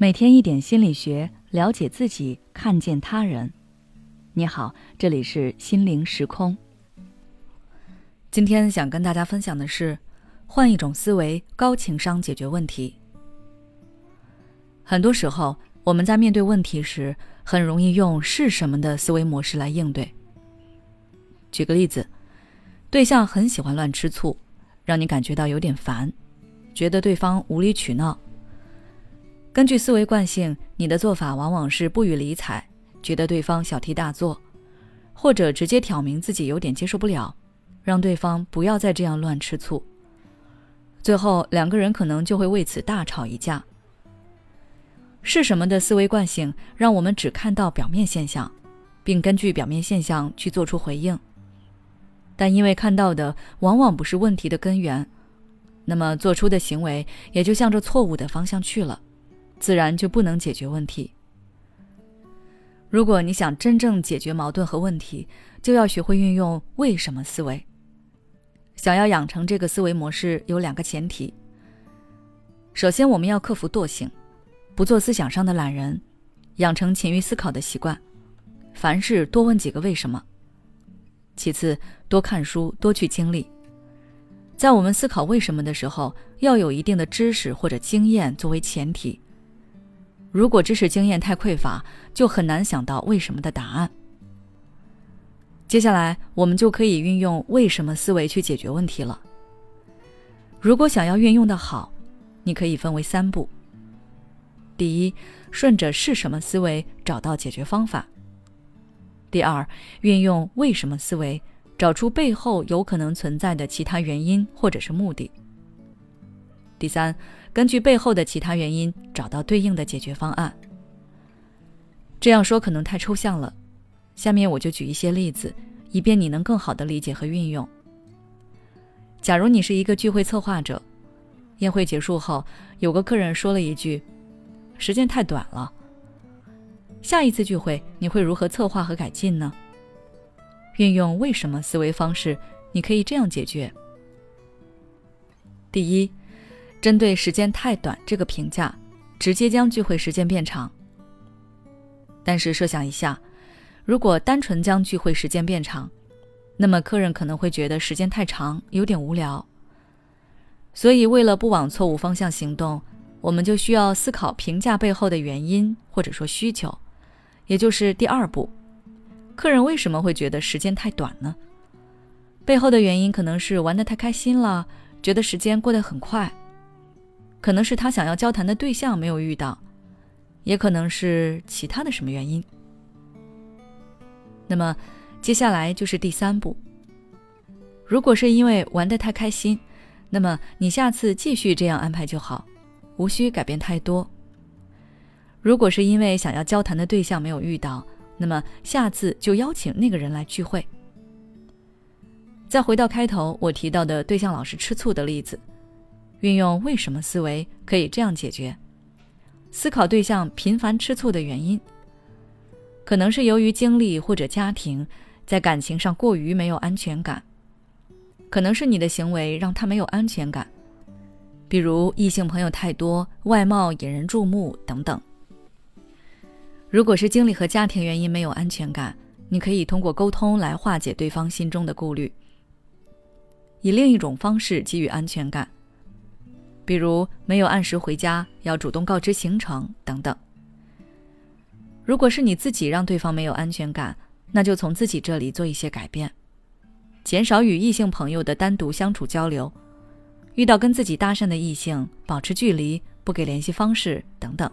每天一点心理学，了解自己，看见他人。你好，这里是心灵时空。今天想跟大家分享的是，换一种思维，高情商解决问题。很多时候，我们在面对问题时，很容易用“是什么”的思维模式来应对。举个例子，对象很喜欢乱吃醋，让你感觉到有点烦，觉得对方无理取闹。根据思维惯性，你的做法往往是不予理睬，觉得对方小题大做，或者直接挑明自己有点接受不了，让对方不要再这样乱吃醋。最后两个人可能就会为此大吵一架。是什么的思维惯性让我们只看到表面现象，并根据表面现象去做出回应？但因为看到的往往不是问题的根源，那么做出的行为也就向着错误的方向去了。自然就不能解决问题。如果你想真正解决矛盾和问题，就要学会运用“为什么”思维。想要养成这个思维模式，有两个前提。首先，我们要克服惰性，不做思想上的懒人，养成勤于思考的习惯，凡事多问几个为什么。其次，多看书，多去经历。在我们思考为什么的时候，要有一定的知识或者经验作为前提。如果知识经验太匮乏，就很难想到为什么的答案。接下来，我们就可以运用为什么思维去解决问题了。如果想要运用的好，你可以分为三步：第一，顺着是什么思维找到解决方法；第二，运用为什么思维找出背后有可能存在的其他原因或者是目的；第三。根据背后的其他原因找到对应的解决方案。这样说可能太抽象了，下面我就举一些例子，以便你能更好的理解和运用。假如你是一个聚会策划者，宴会结束后，有个客人说了一句：“时间太短了。”下一次聚会你会如何策划和改进呢？运用为什么思维方式，你可以这样解决：第一。针对时间太短这个评价，直接将聚会时间变长。但是设想一下，如果单纯将聚会时间变长，那么客人可能会觉得时间太长，有点无聊。所以为了不往错误方向行动，我们就需要思考评价背后的原因或者说需求，也就是第二步：客人为什么会觉得时间太短呢？背后的原因可能是玩得太开心了，觉得时间过得很快。可能是他想要交谈的对象没有遇到，也可能是其他的什么原因。那么，接下来就是第三步。如果是因为玩得太开心，那么你下次继续这样安排就好，无需改变太多。如果是因为想要交谈的对象没有遇到，那么下次就邀请那个人来聚会。再回到开头我提到的对象老是吃醋的例子。运用为什么思维可以这样解决：思考对象频繁吃醋的原因，可能是由于经历或者家庭在感情上过于没有安全感，可能是你的行为让他没有安全感，比如异性朋友太多、外貌引人注目等等。如果是经历和家庭原因没有安全感，你可以通过沟通来化解对方心中的顾虑，以另一种方式给予安全感。比如没有按时回家，要主动告知行程等等。如果是你自己让对方没有安全感，那就从自己这里做一些改变，减少与异性朋友的单独相处交流，遇到跟自己搭讪的异性，保持距离，不给联系方式等等。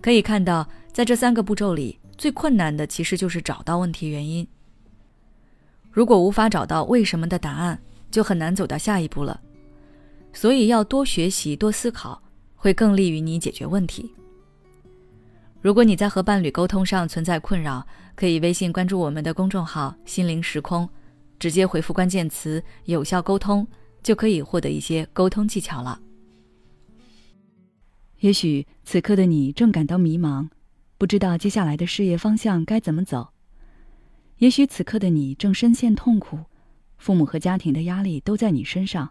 可以看到，在这三个步骤里，最困难的其实就是找到问题原因。如果无法找到为什么的答案，就很难走到下一步了。所以要多学习、多思考，会更利于你解决问题。如果你在和伴侣沟通上存在困扰，可以微信关注我们的公众号“心灵时空”，直接回复关键词“有效沟通”，就可以获得一些沟通技巧了。也许此刻的你正感到迷茫，不知道接下来的事业方向该怎么走；也许此刻的你正深陷痛苦，父母和家庭的压力都在你身上。